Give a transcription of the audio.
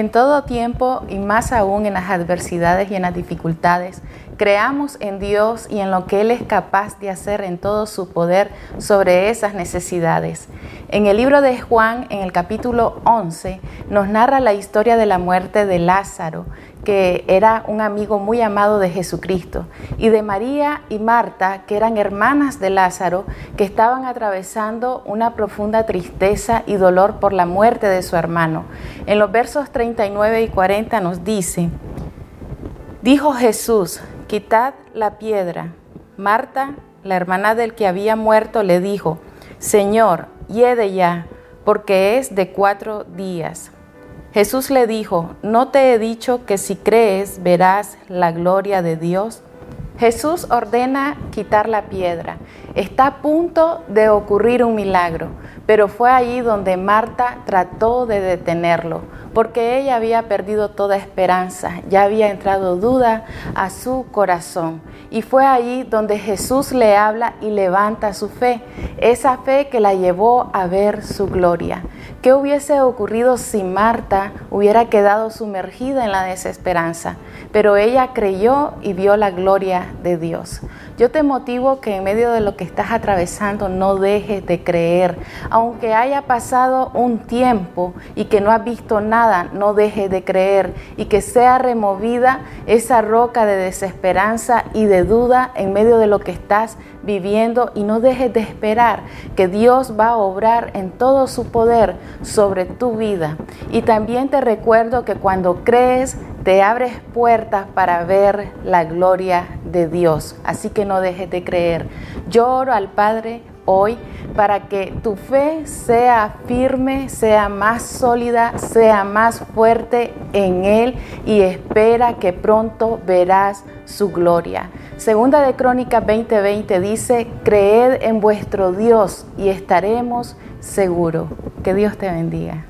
En todo tiempo y más aún en las adversidades y en las dificultades, creamos en Dios y en lo que Él es capaz de hacer en todo su poder sobre esas necesidades. En el libro de Juan, en el capítulo 11, nos narra la historia de la muerte de Lázaro, que era un amigo muy amado de Jesucristo, y de María y Marta, que eran hermanas de Lázaro, que estaban atravesando una profunda tristeza y dolor por la muerte de su hermano. En los versos 39 y 40 nos dice, dijo Jesús, quitad la piedra. Marta, la hermana del que había muerto, le dijo, Señor, hiede ya, porque es de cuatro días. Jesús le dijo, ¿no te he dicho que si crees verás la gloria de Dios? Jesús ordena quitar la piedra. Está a punto de ocurrir un milagro, pero fue allí donde Marta trató de detenerlo, porque ella había perdido toda esperanza, ya había entrado duda a su corazón. Y fue allí donde Jesús le habla y levanta su fe, esa fe que la llevó a ver su gloria. ¿Qué hubiese ocurrido si Marta hubiera quedado sumergida en la desesperanza? Pero ella creyó y vio la gloria de Dios. Yo te motivo que en medio de lo que estás atravesando no dejes de creer. Aunque haya pasado un tiempo y que no has visto nada, no dejes de creer y que sea removida esa roca de desesperanza y de duda en medio de lo que estás viviendo y no dejes de esperar que Dios va a obrar en todo su poder sobre tu vida. Y también te recuerdo que cuando crees, te abres puertas para ver la gloria de Dios. Así que no dejes de creer. Yo oro al Padre hoy para que tu fe sea firme, sea más sólida, sea más fuerte en Él y espera que pronto verás su gloria. Segunda de Crónicas 20:20 dice, creed en vuestro Dios y estaremos seguros. Que Dios te bendiga.